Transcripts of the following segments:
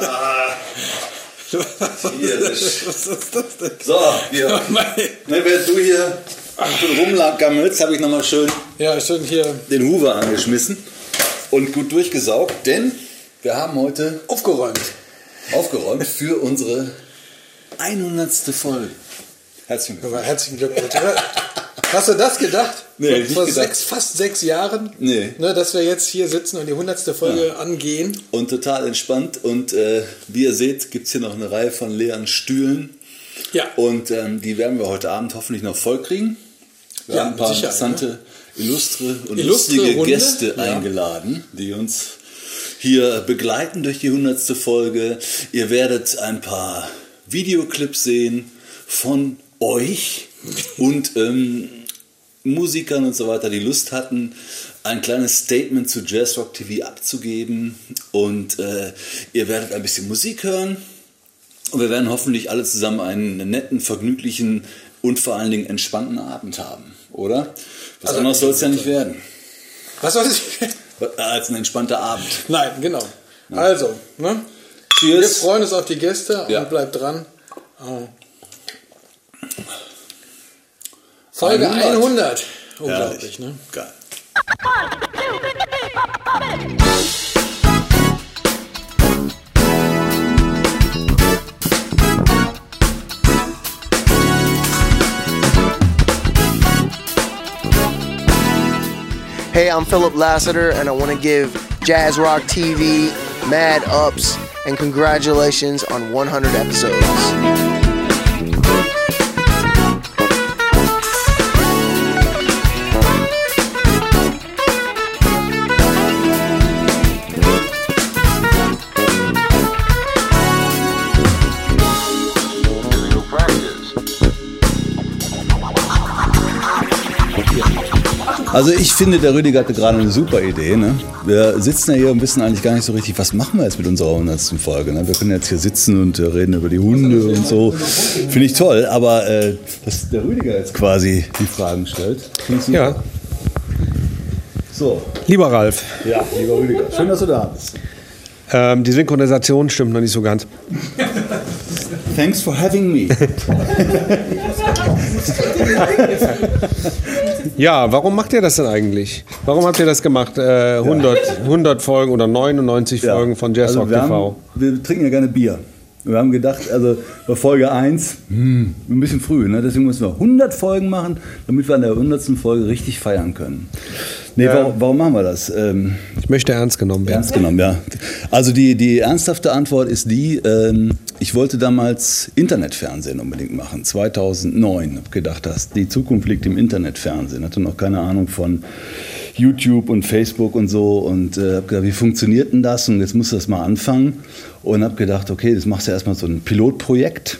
Ah. Hier, das, Was ist das denn? So, hier. Ne, während du hier schon rumgammelst, habe ich nochmal schön, ja, schön hier den Hoover angeschmissen und gut durchgesaugt, denn wir haben heute aufgeräumt. Aufgeräumt für unsere 100. Folge. Herzlichen Glückwunsch. Herzlichen Glückwunsch. Hast du das gedacht? Nee, vor, vor gedacht. Sechs, fast sechs Jahren, nee. ne, dass wir jetzt hier sitzen und die 100. Folge ja. angehen. Und total entspannt. Und äh, wie ihr seht, gibt es hier noch eine Reihe von leeren Stühlen. Ja. Und ähm, die werden wir heute Abend hoffentlich noch voll kriegen. Wir ja, haben ein paar sicher, interessante, ja. illustre und illustre lustige Runde. Gäste eingeladen, die uns hier begleiten durch die 100. Folge. Ihr werdet ein paar Videoclips sehen von euch und ähm, Musikern und so weiter, die Lust hatten, ein kleines Statement zu Jazz Rock TV abzugeben. Und äh, ihr werdet ein bisschen Musik hören. Und wir werden hoffentlich alle zusammen einen netten, vergnüglichen und vor allen Dingen entspannten Abend haben, oder? Was also, anderes soll es ja nicht werden. Was soll es? Als ein entspannter Abend. Nein, genau. Ja. Also, ne? Cheers. Wir freuen uns auf die Gäste ja. und bleibt dran. Oh. Folge 100. 100. Unglaublich, ne? Geil. Hey, I'm Philip Lassiter, and I want to give Jazz Rock TV mad ups and congratulations on 100 episodes. Also ich finde, der Rüdiger hatte gerade eine super Idee. Ne? Wir sitzen ja hier und wissen eigentlich gar nicht so richtig, was machen wir jetzt mit unserer 100. Folge. Ne? Wir können jetzt hier sitzen und äh, reden über die Hunde und so. Finde ich toll, aber äh, dass der Rüdiger jetzt quasi die Fragen stellt. Ja. So. Lieber Ralf. Ja, lieber Rüdiger. Schön, dass du da bist. Ähm, die Synchronisation stimmt noch nicht so ganz. Thanks for having me. ja, warum macht ihr das denn eigentlich? Warum habt ihr das gemacht? Äh, 100, 100 Folgen oder 99 ja. Folgen von Jazz also TV? Haben, wir trinken ja gerne Bier. Wir haben gedacht, also bei Folge 1, hm, ein bisschen früh, ne? deswegen müssen wir 100 Folgen machen, damit wir an der 100. Folge richtig feiern können. Nee, ja. warum, warum, machen wir das? Ähm, ich möchte ernst genommen werden. Ernst genommen, ja. Also die, die ernsthafte Antwort ist die, ähm, ich wollte damals Internetfernsehen unbedingt machen, 2009. Habe gedacht, dass die Zukunft liegt im Internetfernsehen. Hatte noch keine Ahnung von YouTube und Facebook und so und äh, habe gedacht, wie funktioniert denn das? Und jetzt muss das mal anfangen. Und habe gedacht, okay, das machst du erstmal so ein Pilotprojekt.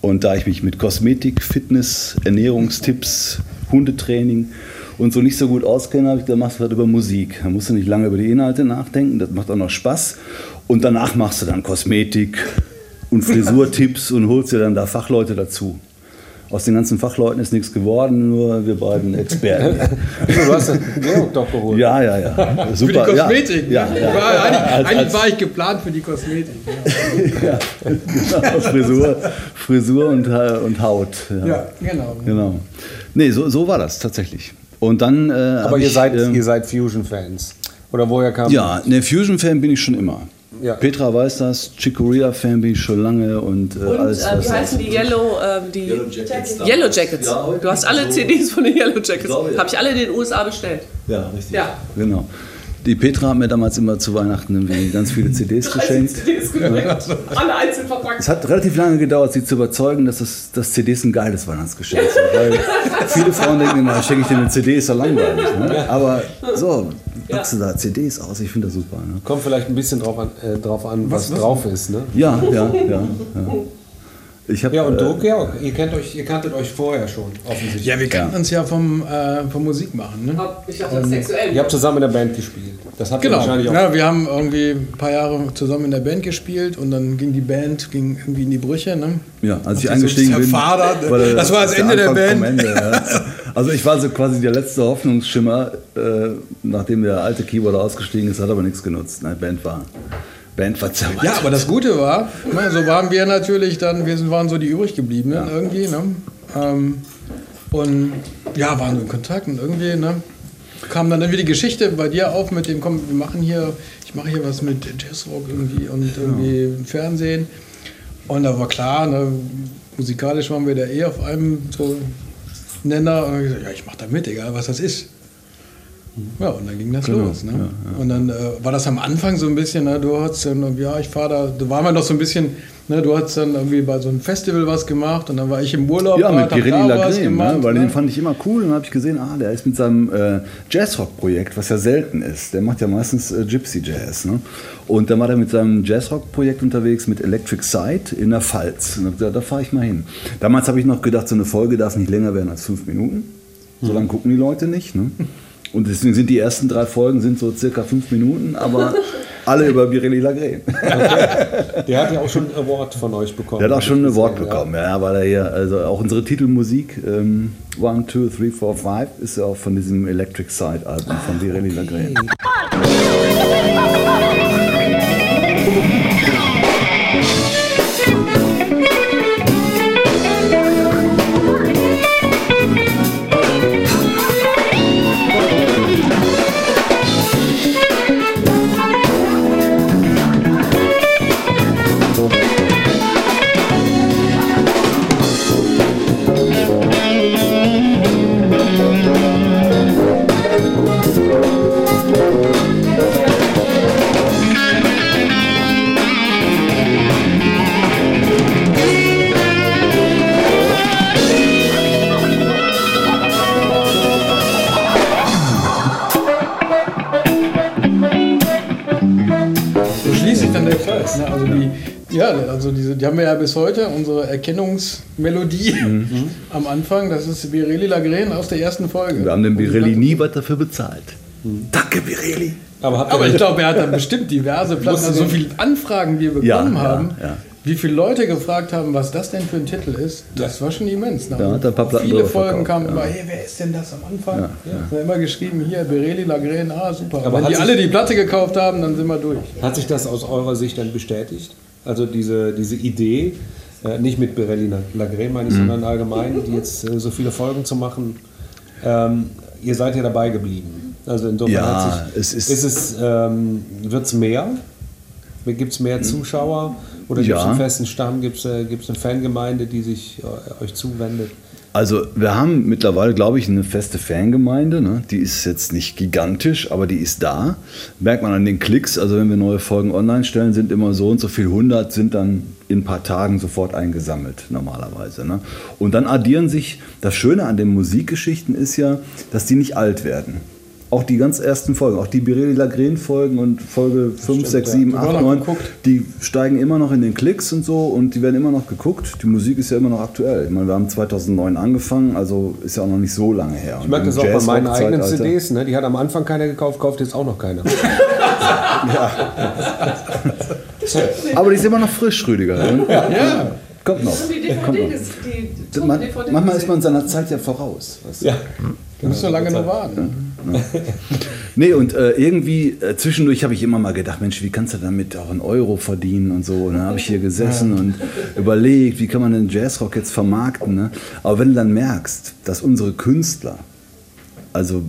Und da ich mich mit Kosmetik, Fitness, Ernährungstipps, Hundetraining und so nicht so gut auskenne, habe ich gesagt, machst du was über Musik. Da musst du nicht lange über die Inhalte nachdenken, das macht auch noch Spaß. Und danach machst du dann Kosmetik und Frisurtipps und holst dir dann da Fachleute dazu. Aus den ganzen Fachleuten ist nichts geworden, nur wir beiden Experten. du hast den Georg doch geholt. Ja, ja, ja. Super. Für die Kosmetik. Ja, ja, ja. War, eigentlich, als, eigentlich als, war ich geplant für die Kosmetik. Ja, genau. Frisur, Frisur und, und Haut. Ja, genau. genau. Nee, so, so war das tatsächlich. Und dann, äh, Aber ihr, ich, seid, äh, ihr seid Fusion-Fans. Oder woher kam Ja, ne, Fusion-Fan bin ich schon immer. Ja. Petra weiß das, Chicoria-Fan bin ich schon lange und, äh, und alles. Äh, wie heißen die Yellow, äh, die Yellow Jackets? Yellow Jackets. Ja, du hast alle so CDs von den Yellow Jackets. Habe ich alle in den USA bestellt. Ja, richtig. Ja. Genau. Die Petra hat mir damals immer zu Weihnachten ganz viele CDs geschenkt. CDs Alle einzeln verpackt. Es hat relativ lange gedauert, sie zu überzeugen, dass das, das CDs ein geiles Weihnachtsgeschenk sind. Weil viele Frauen denken immer, schenke ich dir eine CD, ist ja langweilig. Ne? Aber so, packst du da CDs aus, ich finde das super. Ne? Kommt vielleicht ein bisschen drauf an, äh, drauf an was, was, drauf ist. Ne? Ja, ja, ja. ja. Hab, ja, und du, äh, Georg, ihr, kennt euch, ihr kanntet euch vorher schon, offensichtlich. Ja, wir kannten ja. uns ja vom, äh, vom Musikmachen. Ne? Ich habe ähm, sexuell. Ihr habt zusammen in der Band gespielt. Das habt genau. ihr wahrscheinlich auch. Ja, wir haben irgendwie ein paar Jahre zusammen in der Band gespielt und dann ging die Band ging irgendwie in die Brüche. Ne? Ja, als ich eingestiegen so bin. Vater, war das war das Ende der, der Band. Ende, ja. Also ich war so quasi der letzte Hoffnungsschimmer, äh, nachdem der alte Keyboarder ausgestiegen ist, hat aber nichts genutzt. Ne? Die Band war Band verzaubernd. Ja, aber das Gute war, ne, so waren wir natürlich dann, wir waren so die übrig gebliebenen ja. irgendwie. Ne? Ähm, und ja, waren in Kontakt und irgendwie, ne? kam dann irgendwie die Geschichte bei dir auf mit dem, komm, wir machen hier, ich mache hier was mit Jazzrock irgendwie und irgendwie Fernsehen. Und da war klar, ne, musikalisch waren wir da eh auf einem so Nenner. Und ich gesagt, ja, ich mache da mit, egal was das ist. Ja, und dann ging das genau, los. Ne? Ja, ja. Und dann äh, war das am Anfang so ein bisschen, ne, du hast dann, ja, ich fahre da, da waren wir noch so ein bisschen Ne, du hast dann irgendwie bei so einem Festival was gemacht und dann war ich im Urlaub. Ja, mit Pirelli Lagren, ne? weil ne? den fand ich immer cool und dann habe ich gesehen, ah, der ist mit seinem äh, Jazzrock-Projekt, was ja selten ist. Der macht ja meistens äh, Gypsy Jazz. Ne? Und dann war er mit seinem Jazzrock-Projekt unterwegs mit Electric Side in der Pfalz. Und da, da fahre ich mal hin. Damals habe ich noch gedacht, so eine Folge darf nicht länger werden als fünf Minuten. So lange gucken die Leute nicht. Ne? Und deswegen sind die ersten drei Folgen sind so circa fünf Minuten, aber alle über Birelli Lagren. Okay. Der hat ja auch schon ein Award von euch bekommen. Der hat auch schon ein Award bekommen, ja, ja weil er hier, also auch unsere Titelmusik, ähm, One, Two, Three, Four, Five, ist ja auch von diesem Electric Side Album von Birelli Lagren. Ja, bis heute, unsere Erkennungsmelodie mhm. am Anfang, das ist Birelli Lagren aus der ersten Folge. Wir haben dem Birelli nie was dafür bezahlt. Mhm. Danke, Birelli. Aber, Aber ich glaube, er hat dann bestimmt diverse Platten, also so viele Anfragen, die wir bekommen ja, haben. Ja, ja. Wie viele Leute gefragt haben, was das denn für ein Titel ist, das war schon immens. Da hat ein paar Platten Viele Folgen kamen immer, hey, wer ist denn das am Anfang? Ja, ja. immer geschrieben, hier, Bereli, Lagren, ah, super. Aber Wenn die alle die Platte gekauft haben, dann sind wir durch. Hat sich das aus eurer Sicht dann bestätigt? Also diese, diese Idee, äh, nicht mit Birelli Lagre meine ich, mhm. sondern allgemein, die jetzt äh, so viele Folgen zu machen. Ähm, ihr seid ja dabei geblieben. Also insofern ja, sich, es ist, ist es, ähm, wird es mehr? Gibt es mehr Zuschauer? Oder gibt es ja. einen festen Stamm? Gibt es äh, eine Fangemeinde, die sich äh, euch zuwendet? Also wir haben mittlerweile, glaube ich, eine feste Fangemeinde. Ne? Die ist jetzt nicht gigantisch, aber die ist da. Merkt man an den Klicks. Also wenn wir neue Folgen online stellen, sind immer so und so viel 100 sind dann in ein paar Tagen sofort eingesammelt normalerweise. Ne? Und dann addieren sich, das Schöne an den Musikgeschichten ist ja, dass die nicht alt werden auch die ganz ersten Folgen, auch die Birelli Lagren Folgen und Folge 5, 6, 7, 8, 9, die steigen immer noch in den Klicks und so und die werden immer noch geguckt. Die Musik ist ja immer noch aktuell. Ich meine, wir haben 2009 angefangen, also ist ja auch noch nicht so lange her. Ich merke das auch bei meinen eigenen CDs, ne? die hat am Anfang keiner gekauft, kauft jetzt auch noch keiner. ja. Aber die ist immer noch frisch, Rüdiger. Ja. ja. Kommt noch. Kommt noch. manchmal ist man seiner Zeit ja voraus. Weißt du? Ja. Du musst so lange noch warten. Nee, und äh, irgendwie äh, zwischendurch habe ich immer mal gedacht, Mensch, wie kannst du damit auch einen Euro verdienen und so. Und dann habe ich hier gesessen ja. und überlegt, wie kann man den Jazzrock jetzt vermarkten. Ne? Aber wenn du dann merkst, dass unsere Künstler, also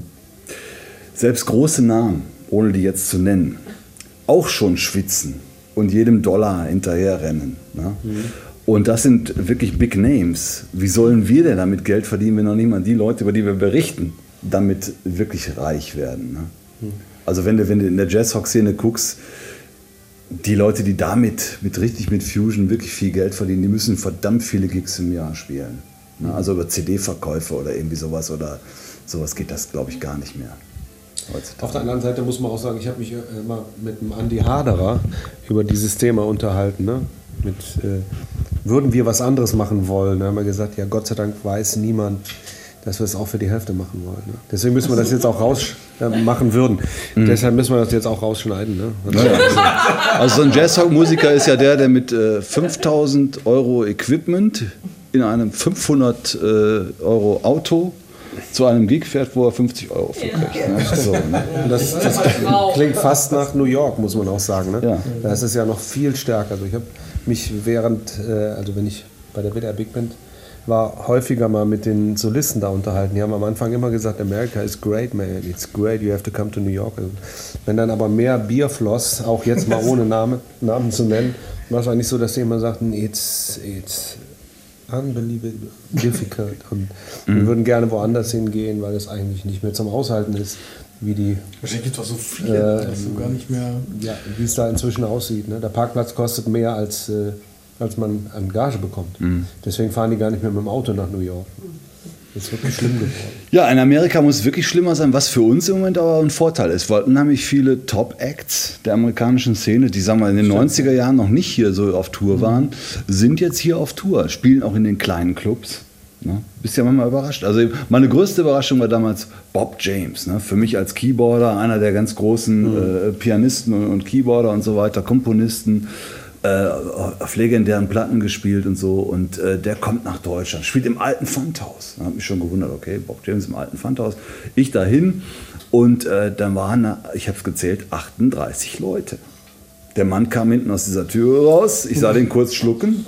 selbst große Namen, ohne die jetzt zu nennen, auch schon schwitzen und jedem Dollar hinterherrennen. Ne? Mhm. Und das sind wirklich Big Names. Wie sollen wir denn damit Geld verdienen, wenn noch niemand die Leute, über die wir berichten, damit wirklich reich werden? Ne? Also wenn du, wenn du in der Jazz-Rock-Szene guckst, die Leute, die damit, mit richtig mit Fusion wirklich viel Geld verdienen, die müssen verdammt viele Gigs im Jahr spielen. Ne? Also über CD-Verkäufe oder irgendwie sowas oder sowas geht das, glaube ich, gar nicht mehr. Heutzutage. Auf der anderen Seite muss man auch sagen, ich habe mich immer mit dem Andy Haderer über dieses Thema unterhalten. Ne? Mit, äh, würden wir was anderes machen wollen, dann haben wir gesagt, ja Gott sei Dank weiß niemand, dass wir es auch für die Hälfte machen wollen. Ne? Deswegen müssen wir das jetzt auch raus äh, machen würden. Mhm. Deshalb müssen wir das jetzt auch rausschneiden. Ne? Also so ein Jazzrock-Musiker ist ja der, der mit äh, 5000 Euro Equipment in einem 500 äh, Euro Auto zu einem Gig fährt, wo er 50 Euro für kriegt. Ne? So, ne? Das, das klingt fast nach New York, muss man auch sagen. Ne? Ja. Da ist es ja noch viel stärker. Also ich habe mich während, äh, also wenn ich bei der WDR Big Band war, häufiger mal mit den Solisten da unterhalten. Die haben am Anfang immer gesagt, America is great, man. It's great, you have to come to New York. Also, wenn dann aber mehr Bier floss, auch jetzt mal ohne Name, Namen zu nennen, war es eigentlich so, dass sie immer sagten, it's, it's unbelievable difficult. Und wir würden gerne woanders hingehen, weil es eigentlich nicht mehr zum Aushalten ist, wie die Wahrscheinlich gibt es auch so viele, dass du gar nicht mehr. ja, wie es da inzwischen aussieht. Ne? Der Parkplatz kostet mehr, als, äh, als man an Gage bekommt. Deswegen fahren die gar nicht mehr mit dem Auto nach New York. Das ist wirklich schlimm geworden. Ja, in Amerika muss es wirklich schlimmer sein, was für uns im Moment aber ein Vorteil ist, weil unheimlich viele Top-Acts der amerikanischen Szene, die sagen wir in den 90er Jahren noch nicht hier so auf Tour waren, sind jetzt hier auf Tour, spielen auch in den kleinen Clubs. Ne? Bist ja manchmal überrascht. Also meine größte Überraschung war damals Bob James. Ne? Für mich als Keyboarder, einer der ganz großen äh, Pianisten und, und Keyboarder und so weiter, Komponisten äh, auf legendären Platten gespielt und so. Und äh, der kommt nach Deutschland, spielt im alten Pfandhaus. Da habe mich schon gewundert, okay, Bob James im alten Pfandhaus. Ich dahin und äh, dann waren, ich habe es gezählt, 38 Leute. Der Mann kam hinten aus dieser Tür raus, ich sah den kurz schlucken.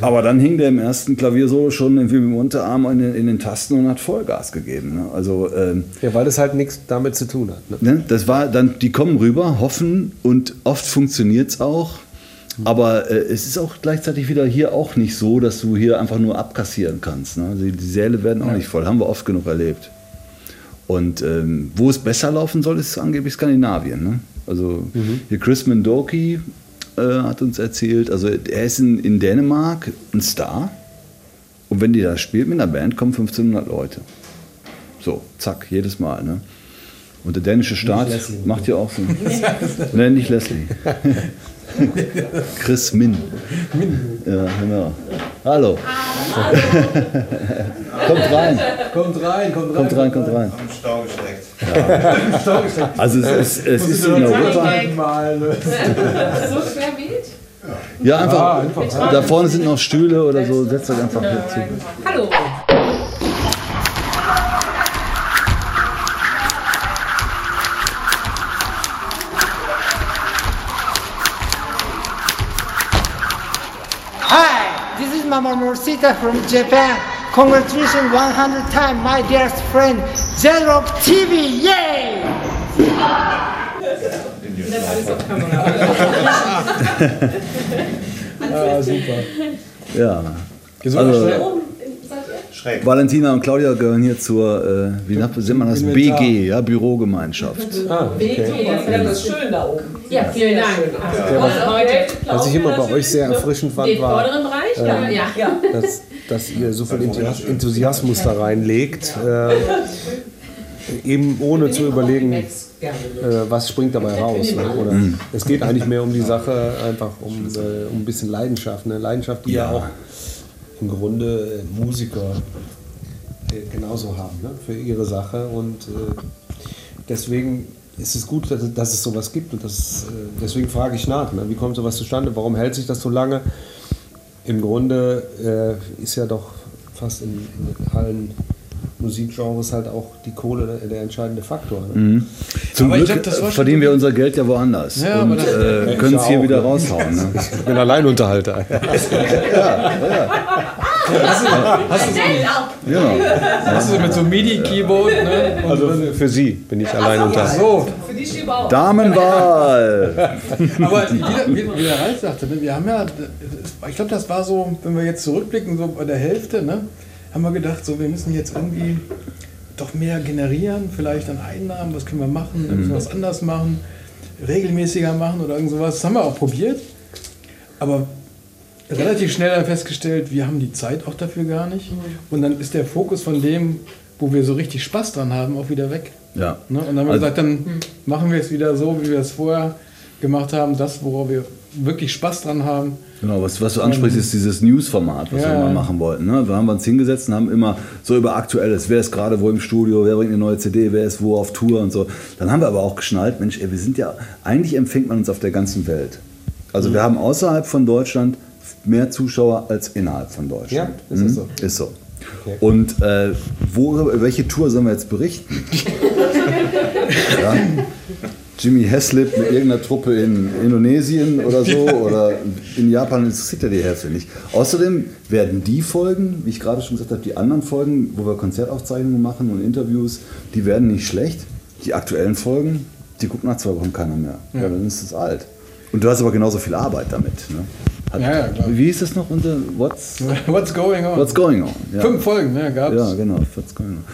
Aber dann hing der im ersten Klaviersolo schon irgendwie mit dem Unterarm in den, in den Tasten und hat Vollgas gegeben. Ne? Also ähm, Ja, weil das halt nichts damit zu tun hat. Ne? Ne? Das war dann, die kommen rüber, hoffen und oft funktioniert es auch. Aber äh, es ist auch gleichzeitig wieder hier auch nicht so, dass du hier einfach nur abkassieren kannst. Ne? Die, die Säle werden auch nicht voll, haben wir oft genug erlebt. Und ähm, wo es besser laufen soll, ist angeblich Skandinavien. Ne? Also hier Chris Mendoki äh, hat uns erzählt, also er ist in, in Dänemark ein Star. Und wenn die da spielt mit einer Band, kommen 1500 Leute. So, zack, jedes Mal. Ne? Und der dänische Staat Leslie. macht ja auch so. Nein, nicht Leslie. Chris Min. Ja, genau. Hallo. kommt rein, Kommt rein, kommt rein. kommt rein, kommt rein. Am Stau gesteckt. Also es ist, es ist in Europa. Mal, ne? So schwer wiegt? Ja, einfach. Da vorne sind noch Stühle oder so. Setzt euch einfach hier zu. Hallo. Mama Morsita from Japan. Congratulations 100 times, my dearest friend, Zedrock TV, yay! Ah, super. Ja. Gesund Also- schnell. Schräg. Valentina und Claudia gehören hier zur, äh, wie nennt man das? Inventar. BG, ja, Bürogemeinschaft. Ah, okay. Das ist schön da oben. Ja, vielen Dank. Was ich immer bei euch sehr erfrischend fand, Den war, Bereich? Ja. ja. ja. dass, dass ihr so viel Enthusias- Enthusiasmus da reinlegt, äh, eben ohne zu überlegen, äh, was springt dabei raus. Ne? Oder es geht eigentlich mehr um die Sache, einfach um, äh, um ein bisschen Leidenschaft. Ne? Leidenschaft, die ja, Ja. auch im Grunde äh, Musiker äh, genauso haben ne? für ihre Sache. Und äh, deswegen ist es gut, dass, es sowas gibt. Und das, deswegen frage ich nach, ne? wie kommt sowas zustande? Warum hält sich das so lange? Im Grunde ist ja doch fast in, in allen Musikgenres halt auch die Kohle der, der entscheidende Faktor. Ne? Zum Aber Glück glaub, verdienen wir unser Geld ja woanders Ja, und äh, können es hier auch, wieder ne? raushauen. Ne? Ich bin Alleinunterhalter. Genau. Das ist mit so einem MIDI-Keyboard, ne? Also für Sie bin ich Alleinunterhalter. so. Für die Schiebe auch. Damenwahl! Aber wie, der- wie, wie der Ralf sagte, ne, wir haben ja, ich glaube, das war so, wenn wir jetzt zurückblicken, so bei der Hälfte, ne, haben wir gedacht, so, wir müssen jetzt irgendwie doch mehr generieren, vielleicht an Einnahmen, was können wir machen, wir müssen was anders machen, regelmäßiger machen oder irgend sowas. Das haben wir auch probiert, aber relativ schnell dann festgestellt, wir haben die Zeit auch dafür gar nicht. Und dann ist der Fokus von dem, wo wir so richtig Spaß dran haben, auch wieder weg. Ja. Ne? Und dann haben wir Also- gesagt, dann machen wir es wieder so, wie wir es vorher gemacht haben, das, worauf wir wirklich Spaß dran haben. Genau, was, was du ansprichst, ist dieses News-Format, was Ja, wir mal machen wollten. Ne? Wir haben uns hingesetzt und haben immer so über Aktuelles, wer ist gerade wo im Studio, wer bringt eine neue CD, wer ist wo auf Tour und so. Dann haben wir aber auch geschnallt, Mensch, ey, wir sind ja, eigentlich empfängt man uns auf der ganzen Welt. Also wir haben außerhalb von Deutschland mehr Zuschauer als innerhalb von Deutschland. Ja, ist das so. Ist so. Okay. Und äh, wo, welche Tour sollen wir jetzt berichten? ja? Jimmy Heslip mit irgendeiner Truppe in Indonesien oder so oder in Japan interessiert ja die Hälfte nicht. Außerdem werden die Folgen, wie ich gerade schon gesagt habe, die anderen Folgen, wo wir Konzertaufzeichnungen machen und Interviews, die werden nicht schlecht. Die aktuellen Folgen, die guckt nach zwei Wochen keiner mehr. Ja. dann ist es alt. Und du hast aber genauso viel Arbeit damit. Ne? Hat, ja, ja, klar. Wie ist das noch unter What's, What's Going On? What's Going On. Ja. Fünf Folgen, ja, gab's. Ja, genau. What's Going On.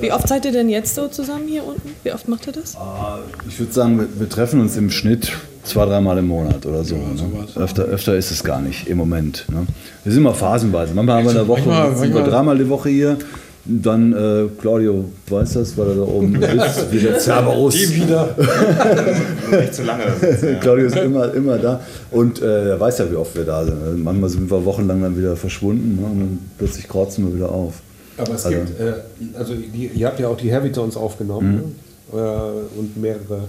Wie oft seid ihr denn jetzt so zusammen hier unten? Wie oft macht ihr das? Ah, ich würde sagen, wir, wir, treffen uns im Schnitt zwei, dreimal im Monat oder so. Ja, ne? öfter, öfter ist es gar nicht im Moment. Ne? Wir sind immer phasenweise. Manchmal haben wir eine Woche, manchmal, sind wir dreimal die Woche hier. Dann äh, Claudio weiß das, weil er da oben ist, wie der Cerberus. Die wieder. Nicht zu lange. Ja. Claudio ist immer, immer da und äh, er weiß ja, wie oft wir da sind. Manchmal sind wir wochenlang dann wieder verschwunden ne? und dann plötzlich kreuzen wir wieder auf. Aber es also, gibt, äh, also die, ihr habt ja auch die Heavy Tones aufgenommen mhm. ne? Äh, und mehrere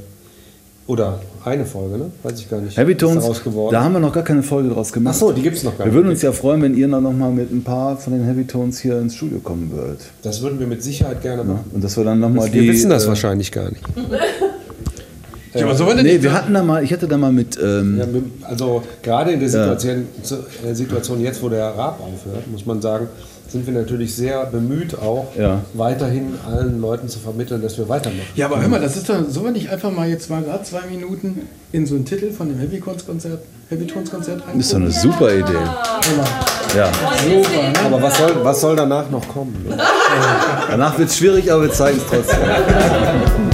oder eine Folge, ne? Weiß ich gar nicht. Heavy Tones, da haben wir noch gar keine Folge draus gemacht. Ach so, die gibt es noch gar nicht. Wir würden uns ja freuen, wenn ihr noch mal mit ein paar von den Heavy Tones hier ins Studio kommen würdet. Das würden wir mit Sicherheit gerne machen. Ja, und dass wir dann noch mal die... Wir wissen das äh, wahrscheinlich gar nicht. ja, aber so nee, wir hatten da mal, ich hatte da mal mit... Ähm, ja, also gerade in der Situation, ja. Situation jetzt, wo der Rap aufhört, muss man sagen, sind wir natürlich sehr bemüht, auch ja. weiterhin allen Leuten zu vermitteln, dass wir weitermachen. Ja, aber hör mal, das ist doch, sollen wir nicht einfach mal jetzt mal gerade zwei Minuten in so einen Titel von dem Heavy Tones Konzert, Heavy Tones Konzert Das ist doch eine super Idee. Ja. Super, ne? Aber was soll, was soll danach noch kommen? danach wird es schwierig, aber wir zeigen es trotzdem.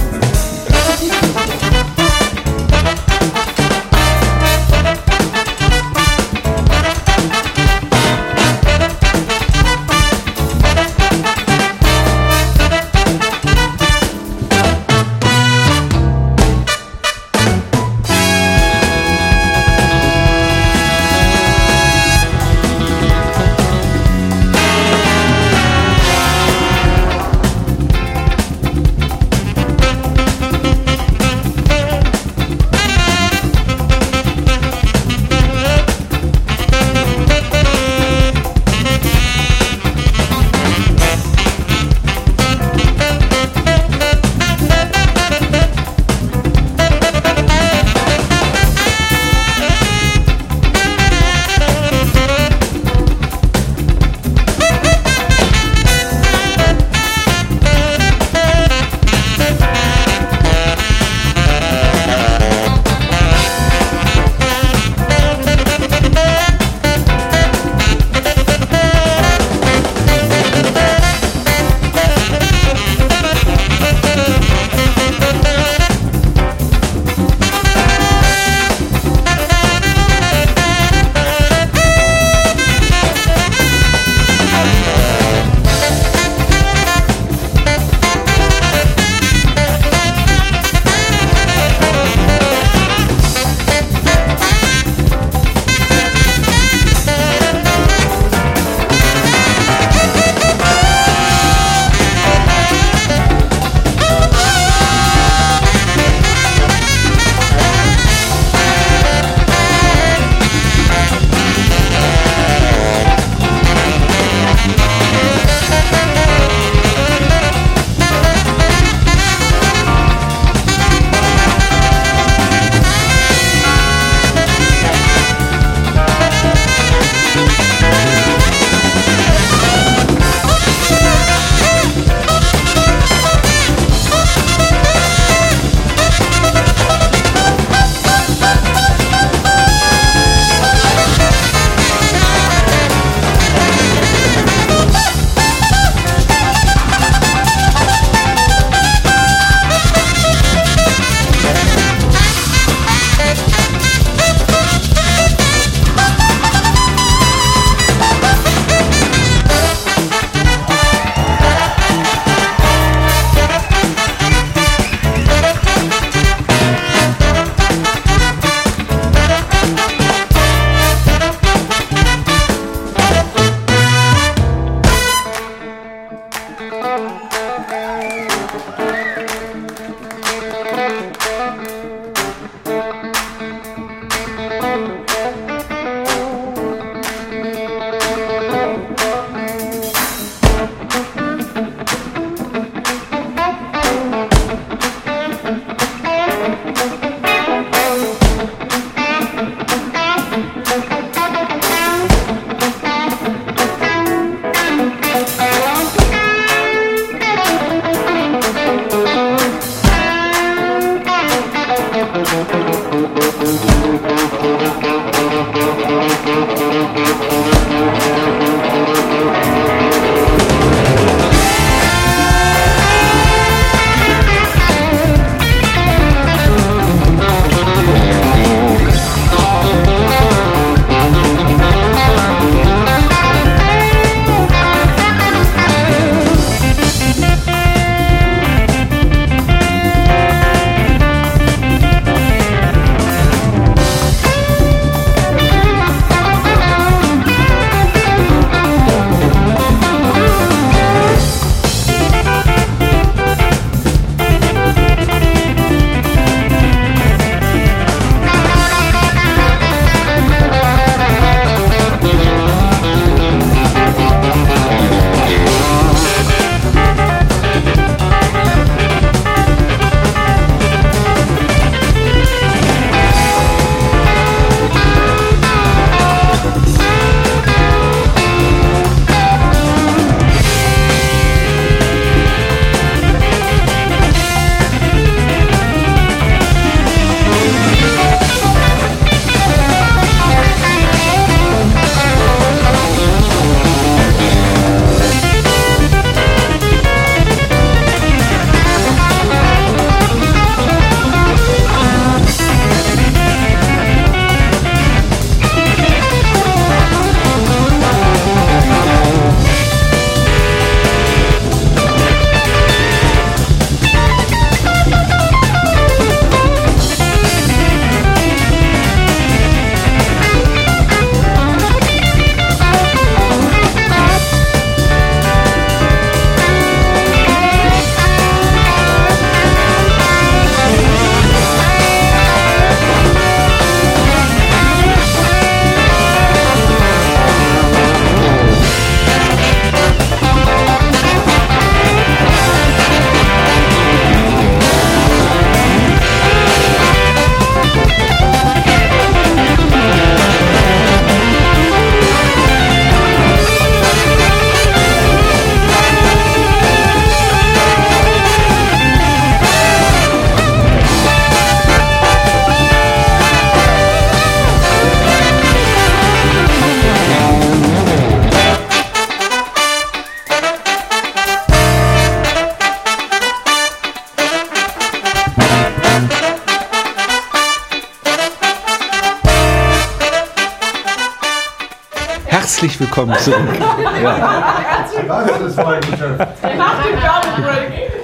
willkommen zurück.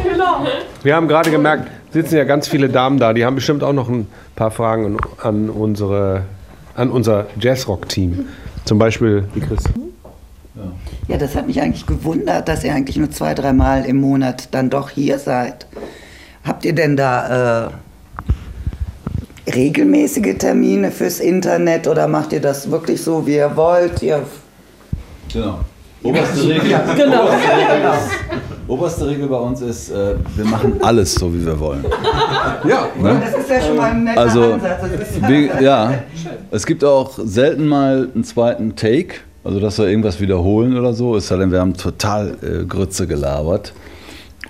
Genau. Wir haben gerade gemerkt, sitzen ja ganz viele Damen da, die haben bestimmt auch noch ein paar Fragen an, an unsere, an unser Jazzrock-Team. Zum Beispiel die Chris. Ja, das hat mich eigentlich gewundert, dass ihr eigentlich nur zwei, dreimal im Monat dann doch hier seid. Habt ihr denn da äh, regelmäßige Termine fürs Internet oder macht ihr das wirklich so, wie ihr wollt? Ihr Genau. Oberste Regel, Genau. oberste, Regel ist, oberste Regel bei uns ist, äh, wir machen alles so, wie wir wollen. Ja, Ne? das ist ja schon mal ein netter Also, Ansatz. Wie, ja, es gibt auch selten mal einen zweiten Take, also dass wir irgendwas wiederholen oder so. Es sei denn, wir haben total äh, Grütze gelabert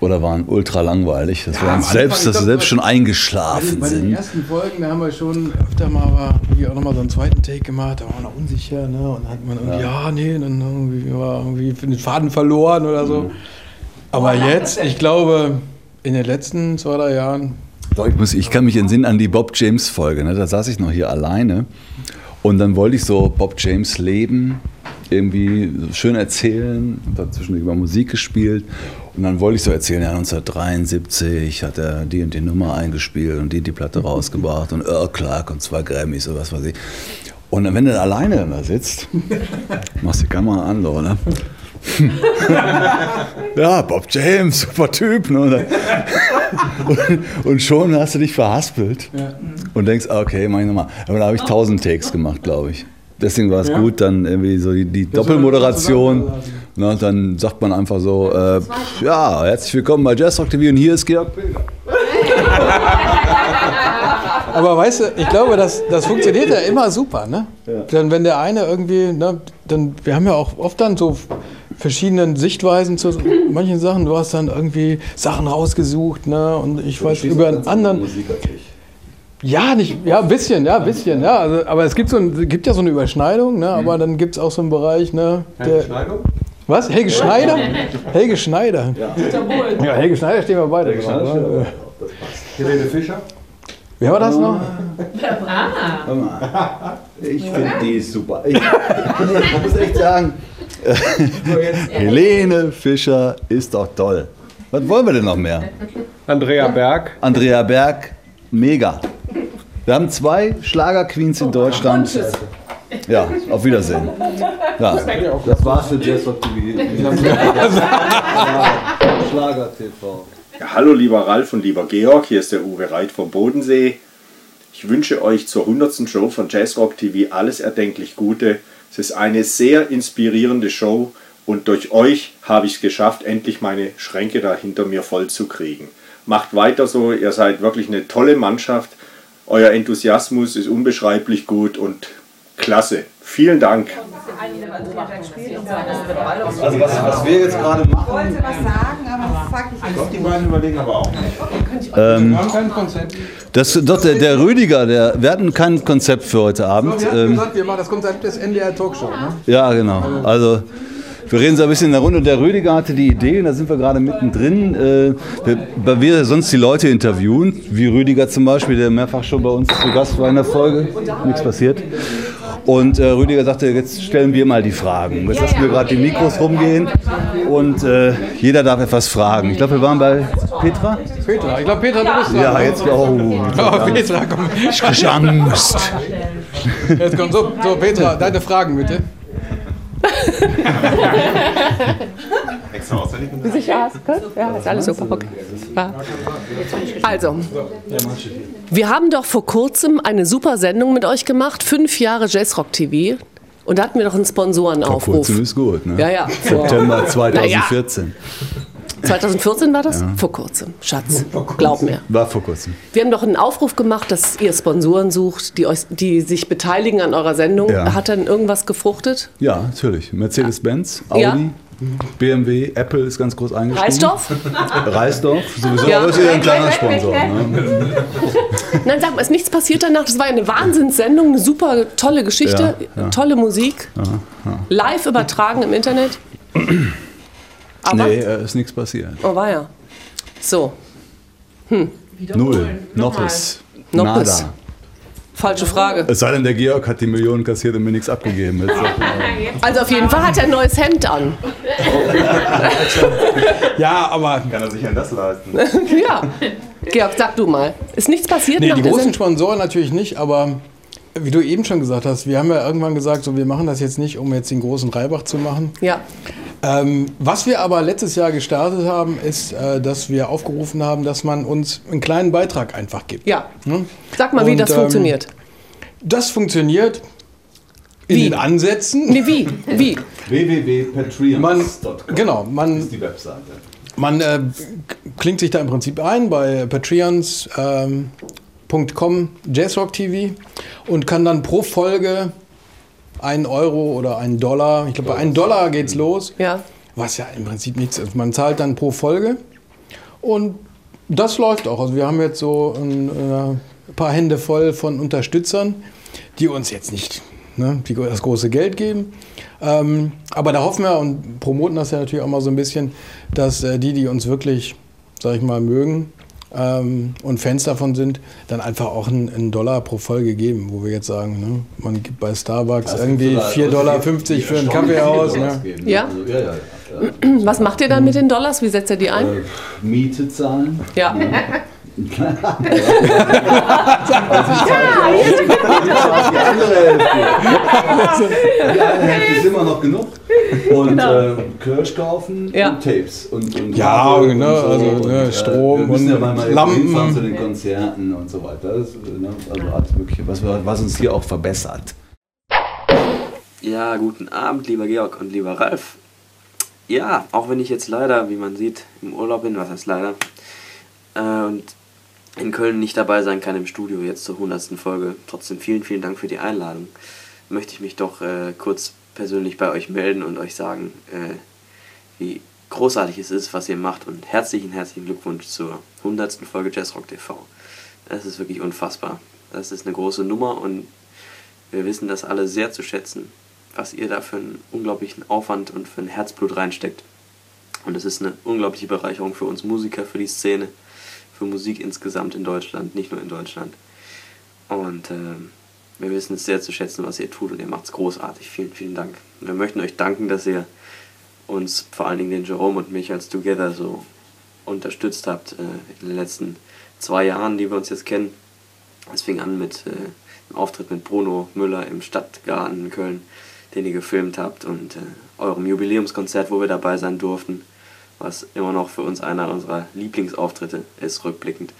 oder waren ultra langweilig, dass wir uns Anfang, selbst, dass wir selbst schon bei eingeschlafen den, bei den sind. ersten Folgen, da haben wir schon öfter mal aber irgendwie auch nochmal so einen zweiten Take gemacht, da war man noch unsicher, ne? Und dann hat man irgendwie, ja, nee, dann irgendwie war irgendwie den Faden verloren oder so. Aber jetzt, ich glaube, in den letzten zwei, drei Jahren, Ich, muss, ich kann mich entsinnen an die Bob James Folge. Ne? Da saß ich noch hier alleine und dann wollte ich so Bob James Leben irgendwie schön erzählen. Und da zwischendurch über Musik gespielt. Und dann wollte ich so erzählen, ja, 1973 hat er die und die Nummer eingespielt und die die Platte rausgebracht und Earl Clark und zwei Grammys oder was weiß ich. Und dann, wenn du alleine da sitzt, machst die Kamera an, so, ne? ja, Bob James, super Typ. Ne? Und, und schon hast du dich verhaspelt und denkst, ah, okay, mach ich nochmal. Aber da habe ich tausend Takes gemacht, glaube ich. Deswegen war es gut, dann irgendwie so die, die Doppelmoderation. Ne, dann sagt man einfach so, äh, ja, herzlich willkommen bei Jazz Rock TV und hier ist Georg Pilger. Aber weißt du, ich glaube, das, das funktioniert ja immer super, ne? Dann, wenn der eine irgendwie, ne, dann, wir haben ja auch oft dann so verschiedene Sichtweisen zu manchen Sachen. Du hast dann irgendwie Sachen rausgesucht, ne? Und ich weiß über einen anderen. Ja, nicht, ja, ein bisschen, ja, ein bisschen, ja. Also, aber es gibt, so ein, gibt ja so eine Überschneidung, ne? Aber dann gibt es auch so einen Bereich, ne? Der, was? Helge Schneider? Helge Schneider. Ja, Helge Schneider stehen wir beide drauf. ne? Helene Fischer. Wer war das noch? Mal. Ich finde die super. Ich, ich muss echt sagen, Helene Fischer ist doch toll. Was wollen wir denn noch mehr? Andrea Berg. Andrea Berg, mega. Wir haben zwei Schlagerqueens in Deutschland. Ja, auf Wiedersehen. Ja, das war's für Jazz Rock TV. Schlager TV. Ja, hallo lieber Ralf und lieber Georg, hier ist der Uwe Reit vom Bodensee. Ich wünsche euch zur 100. Show von Jazzrock TV alles erdenklich Gute. Es ist eine sehr inspirierende Show und durch euch habe ich es geschafft, endlich meine Schränke da hinter mir voll zu kriegen. Macht weiter so, ihr seid wirklich eine tolle Mannschaft. Euer Enthusiasmus ist unbeschreiblich gut und klasse. Vielen Dank. Also was, was wir jetzt gerade machen, was sagen, aber das sag ich nicht. Die beiden überlegen aber auch nicht. ähm, Wir haben kein Konzept. das, doch, der, der Rüdiger, der, wir hatten kein Konzept für heute Abend. Wir hatten Ähm, gesagt, wir machen das Konzept des NDR Talkshow. Ne? Ja, genau. Also wir reden so ein bisschen in der Runde. Der Rüdiger hatte die Idee, und da sind wir gerade mittendrin, äh, wir- weil wir sonst die Leute interviewen, wie Rüdiger zum Beispiel, der mehrfach schon bei uns zu Gast war in der Folge, nichts passiert. Und äh, Rüdiger sagte, jetzt stellen wir mal die Fragen. Jetzt lassen wir gerade die Mikros rumgehen und äh, jeder darf etwas fragen. Ich glaube, wir waren bei Petra. Petra, ich glaube, Petra, du bist dran. Ja, jetzt, oh, Oh, Petra, komm. Angst. Jetzt komm. So, so, Petra, deine Fragen bitte. Sicher hast du? Ja, ist alles super. Okay. Also, wir haben doch vor kurzem eine super Sendung mit euch gemacht, fünf Jahre Jazzrock TV. Und da hatten wir doch einen Sponsorenaufruf. Kurzem ist gut, ne? Ja, ja. September 2014. 2014 war das? Vor kurzem, Schatz. Glaub mir. War vor kurzem. Wir haben doch einen Aufruf gemacht, dass ihr Sponsoren sucht, die, euch, die sich beteiligen an eurer Sendung. Ja. Hat dann irgendwas gefruchtet? Ja, natürlich. Mercedes-Benz, Audi, Ja. BMW, Apple ist ganz groß eingestiegen. Reisdorf? Reisdorf, sowieso, Ja. aber ist wieder ein kleiner Sponsor. Ne? Nein, sag mal, ist nichts passiert danach. Das war eine Wahnsinnssendung, eine super tolle Geschichte, Ja, ja. tolle Musik, live übertragen im Internet. Aber, Nee, äh, ist nichts passiert. oh war ja. So, Null. Noppes. Noppes. Nada. Falsche Frage. Es sei denn, der Georg hat die Millionen kassiert und mir nichts abgegeben. Also auf jeden Fall hat er ein neues Hemd an. Ja, aber Kann er sich an das leisten? ja. Georg, sag du mal. Ist nichts passiert nee, nach die großen Sendung? Sponsoren natürlich nicht, aber wie du eben schon gesagt hast, wir haben ja irgendwann gesagt, so wir machen das jetzt nicht, um jetzt den großen Reibach zu machen. Ja. Ähm, was wir aber letztes Jahr gestartet haben, ist, äh, dass wir aufgerufen haben, dass man uns einen kleinen Beitrag einfach gibt. Ja. Ne? Sag mal, wie Und, das ähm, funktioniert. Das funktioniert in Wie? den Ansätzen. Nee, wie? Wie? Man, www.patreon.com genau, man, ist die Webseite. man äh, klingt sich da im Prinzip ein bei patreons.com ähm, Jazzrock TV und kann dann pro Folge einen Euro oder einen Dollar, ich glaube bei einem Dollar geht's los, Ja. was ja im Prinzip nichts ist. Man zahlt dann pro Folge und das läuft auch. Also wir haben jetzt so ein äh, paar Hände voll von Unterstützern, die uns jetzt nicht ne, die, das große Geld geben. Ähm, aber da hoffen wir und promoten das ja natürlich auch mal so ein bisschen, dass äh, die, die uns wirklich, sag ich mal, mögen ähm, und Fans davon sind, dann einfach auch einen, einen Dollar pro Folge geben, wo wir jetzt sagen, ne, man gibt bei Starbucks irgendwie 4,50 Dollar für einen Kaffee aus. Ne? Ja? Also, ja, ja, ja. Was macht ihr dann mit den Dollars? Wie setzt ihr die ein? Äh, Miete zahlen. Ja. Die andere Hälfte. Die eine Hälfte ist immer noch genug. Und Genau. äh, Kirsch kaufen Ja. und Tapes. Und, und Ja, genau, und so. also, und, ne, äh, Strom wir müssen ja und manchmal Lampen. hinfahren zu den Konzerten und so weiter. Das, äh, ne, also alles Mögliche, was, wir- was uns hier auch verbessert. Ja, guten Abend, lieber Georg und lieber Ralf. Ja, auch wenn ich jetzt leider, wie man sieht, im Urlaub bin, was heißt leider, äh, und in Köln nicht dabei sein kann im Studio jetzt zur 100. Folge, trotzdem vielen, vielen Dank für die Einladung, möchte ich mich doch äh, kurz persönlich bei euch melden und euch sagen, äh, wie großartig es ist, was ihr macht und herzlichen, herzlichen Glückwunsch zur 100. Folge Jazzrock TV. Das ist wirklich unfassbar. Das ist eine große Nummer und wir wissen das alle sehr zu schätzen, was ihr da für einen unglaublichen Aufwand und für ein Herzblut reinsteckt. Und es ist eine unglaubliche Bereicherung für uns Musiker, für die Szene, für Musik insgesamt in Deutschland, nicht nur in Deutschland. Und ähm, wir wissen es sehr zu schätzen, was ihr tut und ihr macht es großartig. Vielen, vielen Dank. Wir möchten euch danken, dass ihr uns, vor allen Dingen den Jerome und mich als Together so unterstützt habt äh, in den letzten zwei Jahren, die wir uns jetzt kennen. Es fing an mit äh, einem Auftritt mit Bruno Müller im Stadtgarten in Köln, den ihr gefilmt habt und äh, eurem Jubiläumskonzert, wo wir dabei sein durften, was immer noch für uns einer unserer Lieblingsauftritte ist, rückblickend.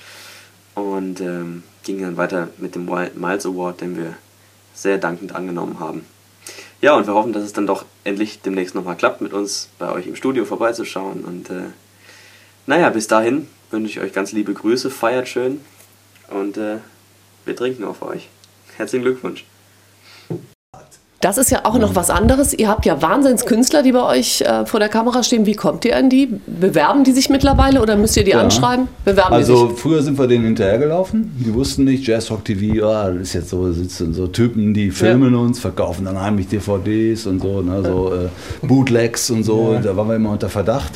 Und ähm, ging dann weiter mit dem Miles Award, den wir sehr dankend angenommen haben. Ja, und wir hoffen, dass es dann doch endlich demnächst nochmal klappt, mit uns bei euch im Studio vorbeizuschauen. Und äh, naja, bis dahin wünsche ich euch ganz liebe Grüße, feiert schön und äh, wir trinken auf euch. Herzlichen Glückwunsch. Das ist ja auch noch was anderes. Ihr habt ja Wahnsinnskünstler, die bei euch äh, vor der Kamera stehen. Wie kommt ihr an die? Bewerben die sich mittlerweile oder müsst ihr die Ja. anschreiben? Bewerben Also früher sind wir denen hinterhergelaufen. Die wussten nicht, Jazzrock TV, ah, das ist jetzt so, sitzen so Typen, die filmen uns, verkaufen dann heimlich DVDs und so, ne, so äh, Bootlegs und so. Da waren wir immer unter Verdacht.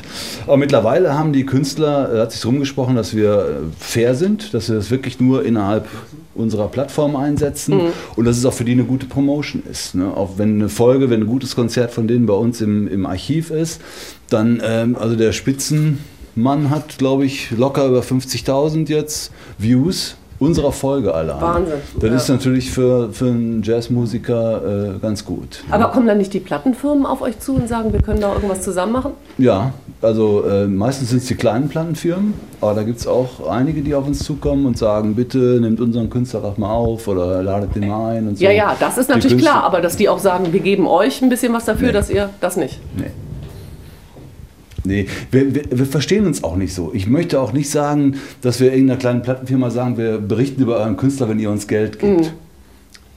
Aber mittlerweile haben die Künstler, äh, hat sich rumgesprochen, dass wir äh, fair sind, dass wir das wirklich nur innerhalb unserer Plattform einsetzen und dass es auch für die eine gute Promotion ist. Ne? Auch wenn eine Folge, wenn ein gutes Konzert von denen bei uns im, im Archiv ist, dann, ähm, also der Spitzenmann hat, glaube ich, locker über 50.000 jetzt Views unserer Folge allein. Wahnsinn. Das Ja. ist natürlich für, für einen Jazzmusiker äh, ganz gut. Aber kommen dann nicht die Plattenfirmen auf euch zu und sagen, wir können da irgendwas zusammen machen? Ja, also äh, meistens sind es die kleinen Plattenfirmen, aber da gibt es auch einige, die auf uns zukommen und sagen, bitte nehmt unseren Künstler doch mal auf oder ladet den mal ein und so. Ja, ja, das ist natürlich klar. Aber dass die auch sagen, wir geben euch ein bisschen was dafür, Nee. dass ihr das nicht. Nee. Nee, wir, wir, wir verstehen uns auch nicht so. Ich möchte auch nicht sagen, dass wir irgendeiner kleinen Plattenfirma sagen, wir berichten über euren Künstler, wenn ihr uns Geld gebt.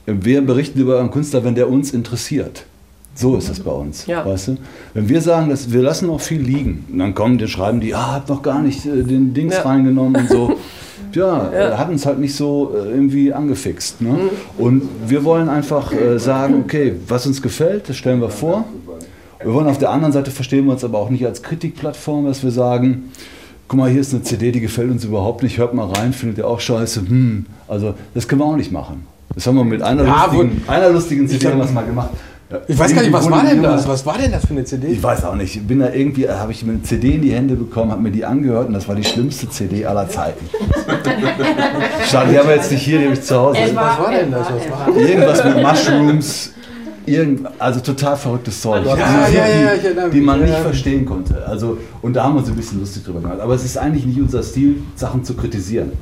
Wir berichten über euren Künstler, wenn der uns interessiert. So ist das bei uns, Ja. weißt du? Wenn wir sagen, dass wir lassen noch viel liegen, und dann kommen die schreiben die, ah, habt noch gar nicht äh, den Dings Ja. reingenommen und so. Ja, Ja. äh, hat uns halt nicht so äh, irgendwie angefixt. Ne? Und wir wollen einfach äh, sagen, okay, was uns gefällt, das stellen wir vor. Wir wollen auf der anderen Seite verstehen wir uns aber auch nicht als Kritikplattform, dass wir sagen, guck mal, hier ist eine CD, die gefällt uns überhaupt nicht, hört mal rein, findet ihr auch scheiße. Hm. Also das können wir auch nicht machen. Das haben wir mit einer Ja, lustigen, einer lustigen CD es mal gemacht. Ja. Ich weiß gar nicht, was war denn das? Was war denn das für eine CD? Ich weiß auch nicht. Ich bin da irgendwie, habe ich mir eine CD in die Hände bekommen, habe mir die angehört und das war die schlimmste CD aller Zeiten. Schade, die haben wir jetzt nicht hier, die habe ich zu Hause. Was war denn das? Was war Irgendwas mit Mushrooms. Irgend, also total verrücktes Zeug. Ja, Also ja, ja, ja, die- man nicht verstehen konnte. Also, und da haben wir uns ein bisschen lustig drüber gemacht. Aber es ist eigentlich nicht unser Stil, Sachen zu kritisieren.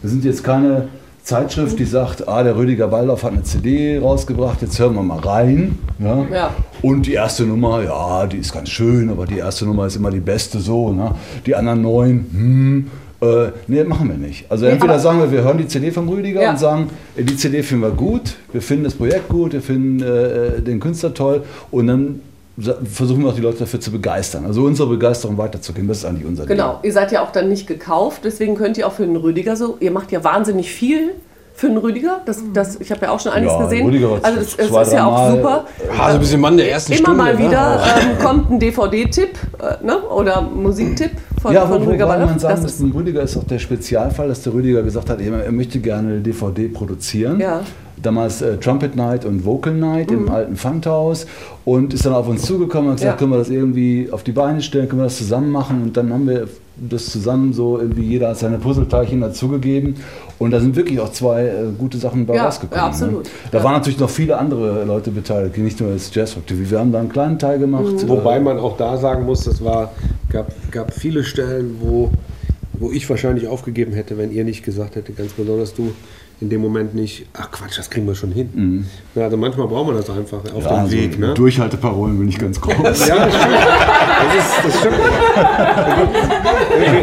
Wir sind jetzt keine Zeitschrift, die sagt, ah, der Rüdiger Baldauf hat eine CD rausgebracht, jetzt hören wir mal rein. Ja? Ja. Und die erste Nummer, ja, die ist ganz schön, aber die erste Nummer ist immer die beste so. Ne? Die anderen neun, hm, äh, nee, machen wir nicht. Also entweder sagen wir, wir hören die CD vom Rüdiger Ja. und sagen, äh, die CD finden wir gut, wir finden das Projekt gut, wir finden äh, den Künstler toll und dann versuchen wir auch die Leute dafür zu begeistern. Also unsere Begeisterung weiterzugeben, das ist eigentlich unser Genau, ihr seid ja auch dann nicht gekauft, deswegen könnt ihr auch für den Rüdiger so, ihr macht ja wahnsinnig viel für den Rüdiger, das, das, ich habe ja auch schon einiges Ja, gesehen. Rüdiger war also es, es zwei, ist ja auch super. Ah, so ein bisschen Mann der ersten Immer Stunde. mal ne? wieder ähm, kommt ein DVD-Tipp äh, ne? oder Musiktipp von, Ja, von wo, Rüdiger man sagen Das ist, Rüdiger ist auch der Spezialfall, dass der Rüdiger gesagt hat, er, er möchte gerne eine DVD produzieren. Ja. Damals äh, Trumpet Night und Vocal Night im alten Funkhaus und ist dann auf uns zugekommen und hat gesagt, Ja. können wir das irgendwie auf die Beine stellen, können wir das zusammen machen und dann haben wir das zusammen so irgendwie jeder hat seine Puzzleteilchen dazugegeben und da sind wirklich auch zwei äh, gute Sachen bei Ja, rausgekommen. ja, absolut. Ne? Da Ja. waren natürlich noch viele andere Leute beteiligt, nicht nur das Jazz Rock TV. Wir haben da einen kleinen Teil gemacht. Mhm. Wobei man auch da sagen muss, das war, gab, gab viele Stellen, wo, wo ich wahrscheinlich aufgegeben hätte, wenn ihr nicht gesagt hättet, ganz besonders du in dem Moment nicht, ach Quatsch, das kriegen wir schon hin. Ja, also manchmal braucht man das einfach auf Mhm. Ja, dem also Weg. Ne? Durchhalteparolen bin ich ganz groß. Ja, das stimmt. Das, ist, das stimmt.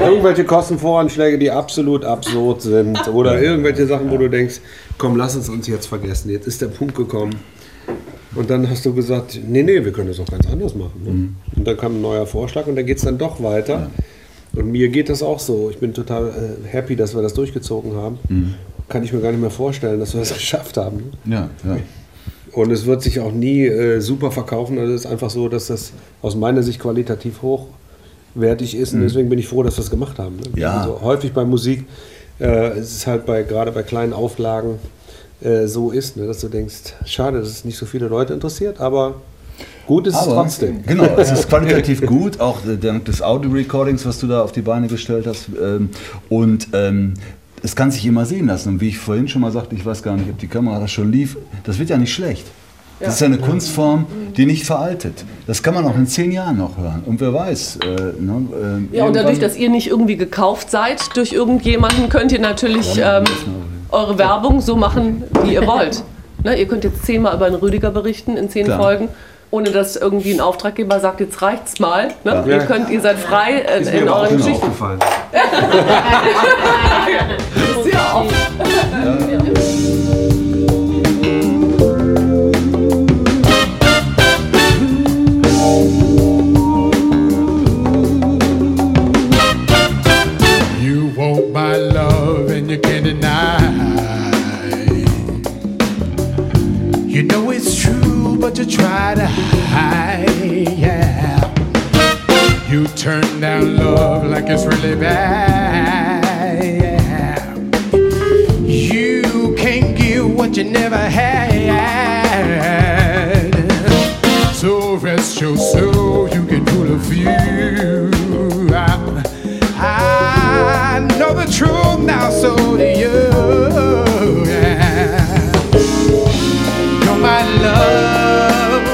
Irgendwelche- Kostenvoranschläge, die absolut absurd sind. Oder irgendwelche Sachen, wo du denkst, komm, lass es uns jetzt vergessen. Jetzt ist der Punkt gekommen. Und dann hast du gesagt, nee, nee, wir können das auch ganz anders machen. Ne? Mhm. Und dann kam ein neuer Vorschlag und dann geht es dann doch weiter. Und mir geht das auch so. Ich bin total äh, happy, dass wir das durchgezogen haben. Mhm. Kann ich mir gar nicht mehr vorstellen, dass wir das geschafft haben. Ja, ja. Und es wird sich auch nie äh, super verkaufen. Also es ist einfach so, dass das aus meiner Sicht qualitativ hochwertig ist. Und deswegen bin ich froh, dass wir es gemacht haben. Ne? Mhm. Ja. Also häufig bei Musik äh, ist es halt bei gerade bei kleinen Auflagen äh, so ist, ne? dass du denkst, schade, dass es nicht so viele Leute interessiert, aber gut ist es Aber, trotzdem. Genau, es ist qualitativ gut, auch äh, dank des Audio-Recordings, was du da auf die Beine gestellt hast. Ähm, und ähm, es kann sich immer sehen lassen. Und wie ich vorhin schon mal sagte, ich weiß gar nicht, ob die Kamera das schon lief, das wird ja nicht schlecht. Das ist ja eine Kunstform, die nicht veraltet. Das kann man auch in zehn Jahren noch hören. Und wer weiß. Äh, ne, äh, ja, und dadurch, dass ihr nicht irgendwie gekauft seid durch irgendjemanden, könnt ihr natürlich ähm, eure Werbung so machen, wie ihr wollt. Ne, ihr könnt jetzt zehnmal über den Rüdiger berichten in zehn Klar. Folgen, ohne dass irgendwie ein Auftraggeber sagt, jetzt reicht's mal. Ne? Ja. Ihr, könnt, ihr seid frei äh, Ist mir in euren Geschichten. aufgefallen. Sehr oft. But you try to hide. Yeah. You turn down love like it's really bad. Yeah. You can't give what you never had. So rest your soul, you can pull a few. I, I know the truth now, so do you. Love,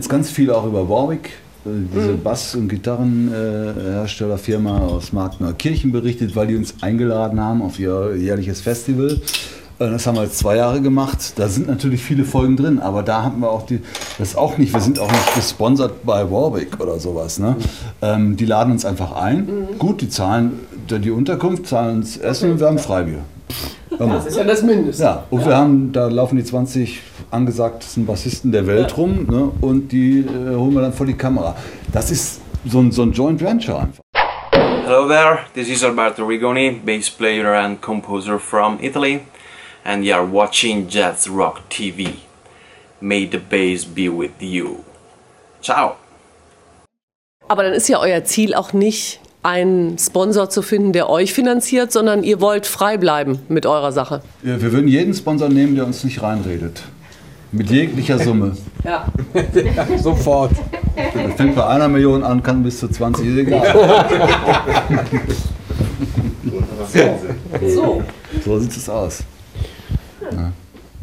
jetzt ganz viel auch über Warwick, äh, diese Bass- und Gitarrenherstellerfirma aus Markneukirchen berichtet, weil die uns eingeladen haben auf ihr jährliches Festival. Äh, Das haben wir jetzt zwei Jahre gemacht. Da sind natürlich viele Folgen drin, aber da haben wir auch die, das auch nicht, wir sind auch nicht gesponsert bei Warwick oder sowas. Ne? Ähm, die laden uns einfach ein. Gut, die zahlen die die Unterkunft, zahlen uns Essen und wir haben Freibier. Das ist ja das Mindeste. Ja, und wir haben, da laufen die 20 angesagtesten Bassisten der Welt rum ne, und die äh, holen wir dann vor die Kamera. Das ist so ein, so ein Joint Venture einfach. Hello there, this is Alberto Rigoni, bass player and composer from Italy, and you are watching Jazz Rock TV. May the bass be with you. Ciao! Aber dann ist ja euer Ziel auch nicht, einen Sponsor zu finden, der euch finanziert, sondern ihr wollt frei bleiben mit eurer Sache. Ja, wir würden jeden Sponsor nehmen, der uns nicht reinredet. Mit jeglicher Summe. Ja. Sofort. Das fängt bei einer Million an, kann bis zu 20, ist egal. So. So sieht es aus. Ja.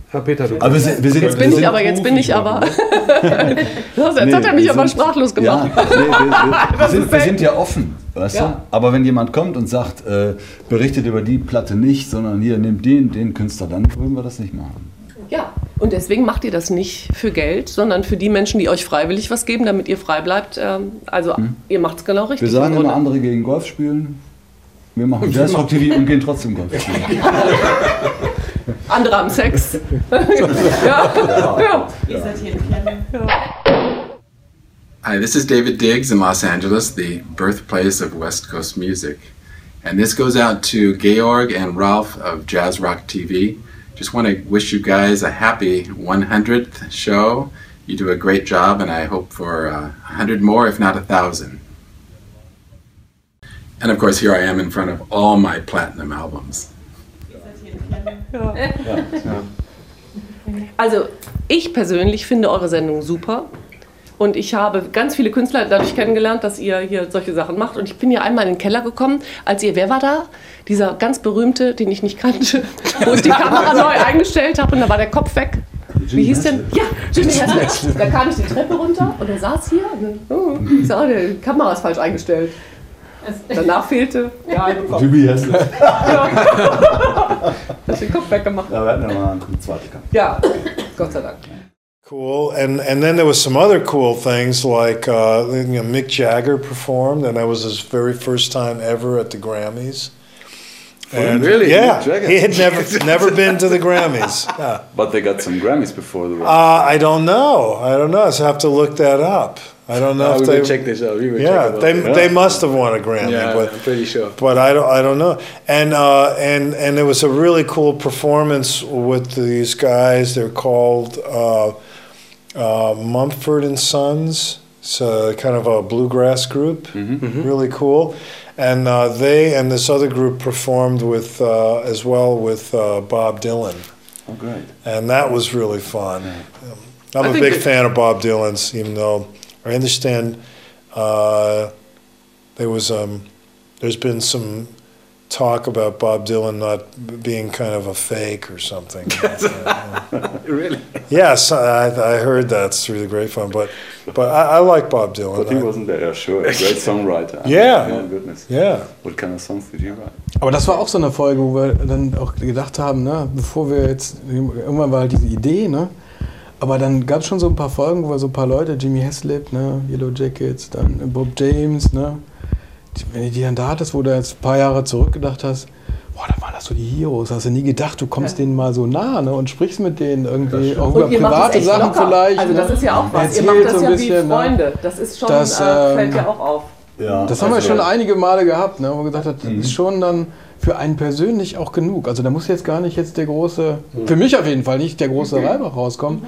Herr Peter, du Aber wir sind, wir sind, Jetzt bin wir ich sind aber, jetzt bin ich aber. Jetzt Nee, hat er mich aber sprachlos gemacht. Ja, nee, wir, wir, wir, sind, wir sind ja offen, weißt Ja. du? Aber wenn jemand kommt und sagt, äh, berichtet über die Platte nicht, sondern hier nimmt den, den Künstler, dann würden wir das nicht machen. Ja, und deswegen macht ihr das nicht für Geld, sondern für die Menschen, die euch freiwillig was geben, damit ihr frei bleibt. Ähm, Also ihr macht es genau richtig. Wir sagen im immer, andere gehen Golf spielen. Wir machen Jazzrock TV und gehen trotzdem Golf spielen. Andere haben Sex. ja. ja. Hi, this is David Diggs in Los Angeles, the birthplace of West Coast music. And this goes out to Georg and Ralph of Jazz Rock TV. Just want to wish you guys a happy 100th show. You do a great job, and I hope for uh, 100 more, if not a thousand. And of course, here I am in front of all my platinum albums. Also ich persönlich finde eure Sendung super. Und ich habe ganz viele Künstler dadurch kennengelernt, dass ihr hier solche Sachen macht. Und ich bin ja einmal in den Keller gekommen, als ihr, wer war da? Dieser ganz berühmte, den ich nicht kannte, wo ich die Kamera neu eingestellt habe und da war der Kopf weg. Wie hieß denn? Ja, Jimmy. Da kam ich die Treppe runter und er saß hier. Und, oh, ich sah, die Kamera ist falsch eingestellt. Danach fehlte der halbe Kopf. Jimmy Haslett. Ja. Hast den Kopf weggemacht. Ja, wir mal einen zweiten Kampf. Ja, Gott sei Dank. Cool, and and then there was some other cool things like uh, you know, Mick Jagger performed, and that was his very first time ever at the Grammys. And Really? Yeah, Mick he had never never been to the Grammys. Yeah. But they got some Grammys before the war. Uh, I don't know. I don't know. So I have to look that up. I don't know Yeah, if we they check this out. We yeah, check it out. they Yeah. they must have won a Grammy, Yeah, but I'm pretty sure. but I don't I don't know. And uh, and and there was a really cool performance with these guys. They're called uh, uh, Mumford and Sons. It's a kind of a bluegrass group, really cool. And uh, they and this other group performed with uh, as well with uh, Bob Dylan, Oh, great. and that was really fun. I'm I a think big that- fan of Bob Dylan's, even though I understand uh, there was um, there's been some talk about Bob Dylan not being kind of a fake or something. really? yes, I, I heard that through the grapevine, but but I, I like Bob Dylan. But he I- wasn't there, yeah, sure. A great songwriter. Yeah. Oh, goodness. Yeah. What kind of songs did you write? Aber das war auch so eine Folge, wo wir dann auch gedacht haben, ne, bevor wir jetzt, irgendwann war halt diese Idee, ne, aber dann gab es schon so ein paar Folgen, wo wir so ein paar Leute, Jimmy Haslip, ne, Yellow Jackets, dann Bob James, ne, die, wenn du die dann da hattest, wo du jetzt ein paar Jahre zurückgedacht hast, boah, da waren das so die Heroes, hast du nie gedacht, du kommst denen mal so nah, ne, und sprichst mit denen irgendwie, auch über private Sachen locker. vielleicht. Also das ne? ist ja auch was. Erzählt ihr macht das so ja bisschen, wie ne? Freunde. Das ist schon, Das, äh, fällt ähm, ja auch auf. Ja, Das haben wir also- schon einige Male gehabt, ne, wo man gesagt hat, das ist schon dann für einen persönlich auch genug. Also da muss jetzt gar nicht jetzt der große, für mich auf jeden Fall nicht der große Reibach rauskommen.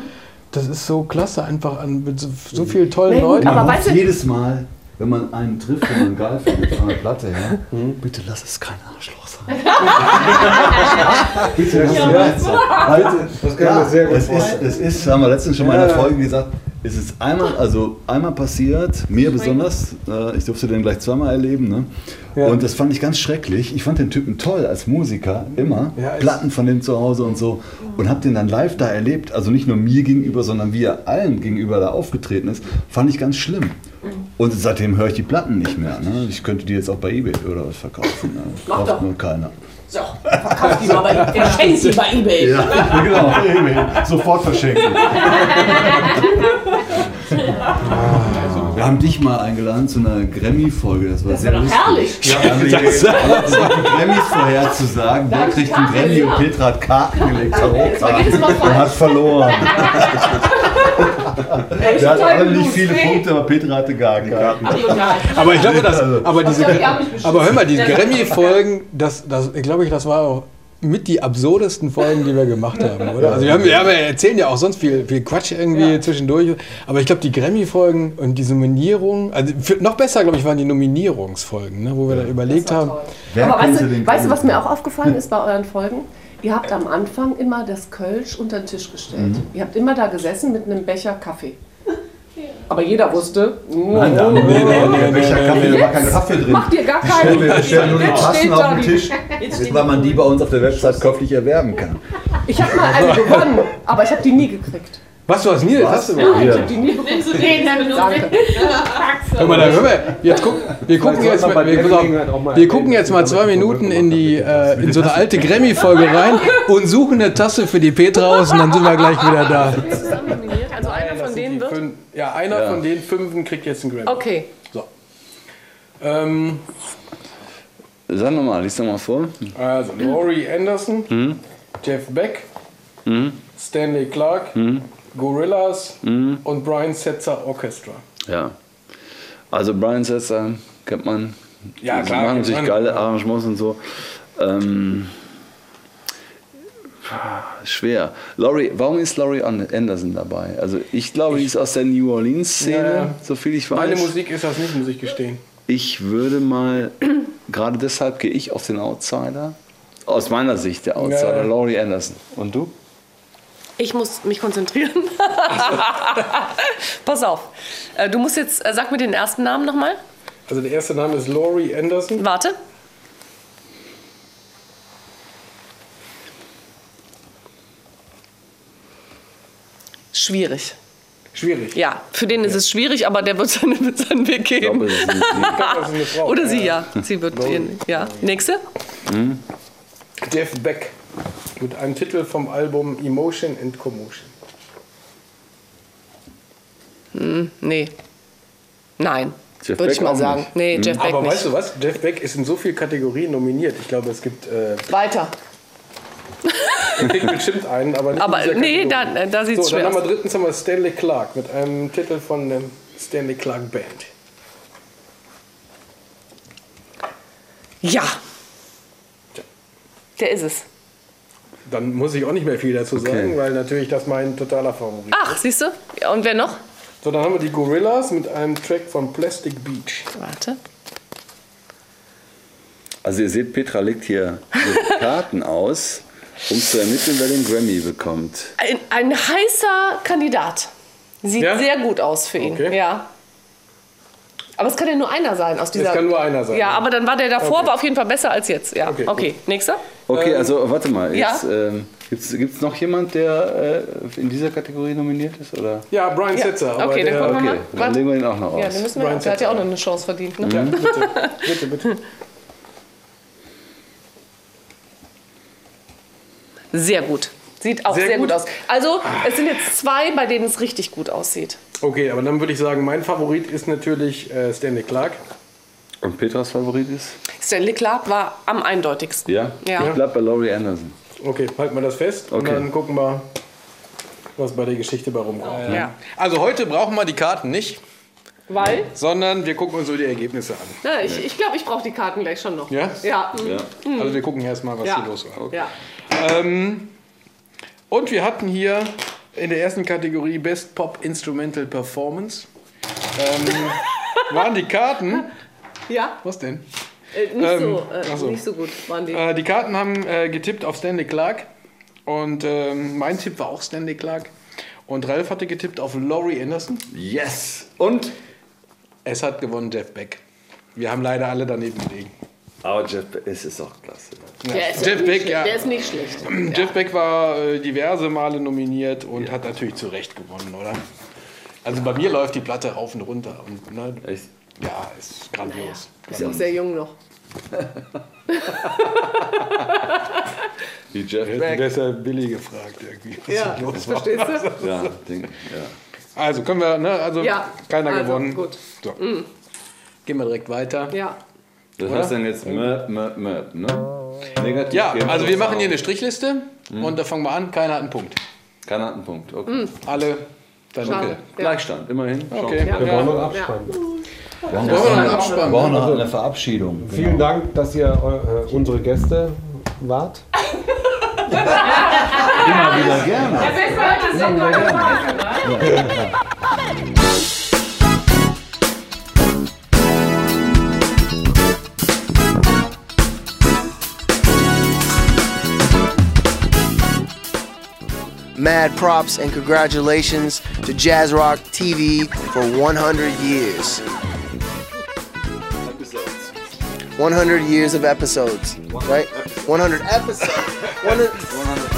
Das ist so klasse, einfach an mit so, so vielen tollen Nee, Leuten. aber Man weißt du- jedes Mal, wenn man einen trifft, wenn man geil findet von der Platte, ja, bitte lass es kein Arschloch sein. bitte lass es kein sein. Bitte. Das kann mir sehr gut es ist, es ist, haben wir letztens schon mal in der Ja. Folge gesagt, ist es einmal, also einmal passiert, mir besonders, äh, ich durfte den gleich zweimal erleben, ne? und das fand ich ganz schrecklich. Ich fand den Typen toll als Musiker, immer, Ja, Platten von dem zu Hause und so, und habe den dann live da erlebt, also nicht nur mir gegenüber, sondern wie er allen gegenüber da aufgetreten ist, fand ich ganz schlimm. Und seitdem höre ich die Platten nicht mehr. Ne? Ich könnte die jetzt auch bei Ebay oder was verkaufen. Ne? Kauft doch. nur keiner. So, verkauf die mal bei eBay. Verschenk sie bei eBay. Ja, genau, Ebay. Sofort verschenken. Wir haben dich mal eingeladen zu einer Grammy-Folge. Das war Das sehr doch lustig. herrlich. Ja, die, Das- die Grammys vorherzusagen. Wer kriegt einen? Grammy und. Petra hat Karten gelegt. Tarotkarten. Und hat verloren. Wir hatten alle nicht viele. Punkte, aber Petra hatte gar keine. Aber ich glaube, das, Also- aber diese, die aber hör mal, diese Ja. Grammy-Folgen, das, das, ich glaube, ich, das war auch mit die absurdesten Folgen, die wir gemacht haben, oder? Also wir, haben, wir erzählen ja auch sonst viel, viel Quatsch irgendwie zwischendurch, aber ich glaube, die Grammy-Folgen und die Nominierung, also für, noch besser, glaube ich, waren die Nominierungsfolgen, ne, wo wir dann überlegt haben. Wer Aber weißt du, weißt du, was mir auch aufgefallen ist bei euren Folgen? Ihr habt am Anfang immer das Kölsch unter den Tisch gestellt. Mhm. Ihr habt immer da gesessen mit einem Becher Kaffee. Aber jeder wusste. Nein, da nee, nee, nee, Becher Kaffee, da war kein Kaffee drin. Macht ihr gar keinen. mir, ich stell nur die Tassen steht auf den Tisch, weil man die bei uns auf der Website käuflich erwerben kann. Ich habe mal eine gewonnen, aber ich habe die nie gekriegt. Was, du hast nie? Was? Hast du Ja, mal? ich habe die nie bekommen. Danke. Hör mal, da, hör mal, jetzt guck, wir gucken jetzt mal, wir, auf, wir gucken jetzt mal zwei Minuten in die äh, in so eine alte Grammy-Folge rein und suchen eine Tasse für die Petra aus und dann sind wir gleich wieder da. Also einer von denen wird. Ja, einer Ja. von den fünfen kriegt jetzt einen Grammy. Okay. So. Ähm, Sag nochmal, lies nochmal vor. also Laurie Anderson, Hm? Jeff Beck, Hm? Stanley Clark, Hm? Gorillaz Hm? und Brian Setzer Orchestra. Ja. Also Brian Setzer kennt man. Ja, Die klar, machen kennt sich geile Arrangements und so. Ähm, schwer. Laurie, warum ist Laurie Anderson dabei? Also ich glaube, die ist aus der New Orleans-Szene, Ja, ja. so viel ich weiß. Meine Musik ist das nicht, muss ich gestehen. Ich würde mal, gerade deshalb gehe ich auf den Outsider. Aus meiner Sicht der Outsider, Ja. Laurie Anderson. Und du? Ich muss mich konzentrieren. Pass auf. Äh, Du musst jetzt, äh, sag mir den ersten Namen nochmal. Also der erste Name ist Laurie Anderson. Warte. Schwierig. Schwierig. Ja, für den ist es schwierig, aber der wird seinen, wird seinen Weg geben. Ich glaube, das ist eine Frau. Oder sie, ja. Sie wird ihn. Ja. Nächste? Jeff Beck mit einem Titel vom Album Emotion and Commotion. Hm, nee. Nein. Jeff Würde ich mal sagen. nicht. Nee, Mhm. Jeff Beck Aber nicht. weißt du was? Jeff Beck ist in so vielen Kategorien nominiert. Ich glaube, es gibt. Äh, Weiter. Er kriegt bestimmt einen, aber nicht Aber nee, da, da sieht es So, dann schwer haben wir aus. drittens haben wir Stanley Clark mit einem Titel von der Stanley Clark Band. Ja. Der ist es. Dann muss ich auch nicht mehr viel dazu Okay. sagen, weil natürlich das mein totaler Favorit Ach, siehst du? Ja, und wer noch? So, dann haben wir die Gorillas mit einem Track von Plastic Beach. Warte. Also ihr seht, Petra legt hier Karten aus, um zu ermitteln, wer den Grammy bekommt. Ein, ein heißer Kandidat. Sieht Ja? sehr gut aus für ihn. Okay. Ja. Aber es kann ja nur einer sein aus dieser. kann nur einer sein, Ja, ja. aber dann war der davor, Okay. war auf jeden Fall besser als jetzt. Ja. Okay. Okay, Nächster? Okay, also warte mal. ja? Jetzt, ähm, Gibt es noch jemand, der äh, in dieser Kategorie nominiert ist? Oder? Ja, Brian Ja. Setzer. aber Okay, dann der- mal. Okay, dann legen wir ihn auch noch aus. Ja, den müssen wir. Brian Der hat ja auch Setzer. noch eine Chance verdient. Ne? Ja, bitte, bitte, bitte. Sehr gut. Sieht auch sehr, Sehr gut. gut? aus. Also, es sind jetzt zwei, bei denen es richtig gut aussieht. Okay, aber dann würde ich sagen, mein Favorit ist natürlich äh, Stanley Clark. Und Petras Favorit ist? Stanley Clark war am eindeutigsten. Ja? Ja. Ich bleib bei Laurie Anderson. Okay, halten wir das fest und Okay. dann gucken wir, was bei der Geschichte bei rumkommt. Ja. Also heute brauchen wir die Karten nicht, Weil? sondern wir gucken uns so die Ergebnisse an. Ja, ich ich glaube, ich brauche die Karten gleich schon noch. Ja? Ja. mhm. Also wir gucken erstmal, was Ja. hier los war. ja. Ähm, und wir hatten hier in der ersten Kategorie Best Pop Instrumental Performance. Ähm, waren die Karten. Ja. Was denn? Äh, nicht, Ähm, so, äh, so. nicht so gut waren die. Äh, die Karten haben äh, getippt auf Stanley Clark. Und ähm, mein Tipp war auch Stanley Clark. Und Ralf hatte getippt auf Laurie Anderson. Yes! Und? Es hat gewonnen Jeff Beck. Wir haben leider alle daneben gelegen. Aber Jeff Beck, es ist auch klasse. Der ist, Jeff nicht, Beck, schlecht. ja. der ist nicht schlecht. Jeff Beck war äh, diverse Male nominiert und hat natürlich zu Recht gewonnen, oder? Also bei mir läuft die Platte rauf und runter. Und, ne, Ja, ist grandios. Ist ja auch sehr jung noch. Wie Jeff Beck. ist ja Billy gefragt irgendwie. was Ja, hier los das war. verstehst du? Ja, Ding, ja. Also können wir, ne? Also Ja, keiner also, gewonnen. gut. So. Mm. Gehen wir direkt weiter. Ja. Das Oder? heißt dann jetzt Möp, Möp, Möp, ne? Negativ. Ja, also wir machen hier eine Strichliste Mhm. und da fangen wir an. Keiner hat einen Punkt. Keiner hat einen Punkt, okay. Mhm. Alle. Dann Okay, okay. Gleichstand, immerhin. Okay. Schauen Wir brauchen noch einen Abspann. Wir Brauchen einen Abspann? Wir brauchen noch Also, eine Verabschiedung. Vielen Dank, dass ihr äh, unsere Gäste wart. Immer wieder gerne. Immer wieder gerne. Mad props and congratulations to Jazz Rock TV for 100 years. 100 years of episodes, right? 100 episodes. 100,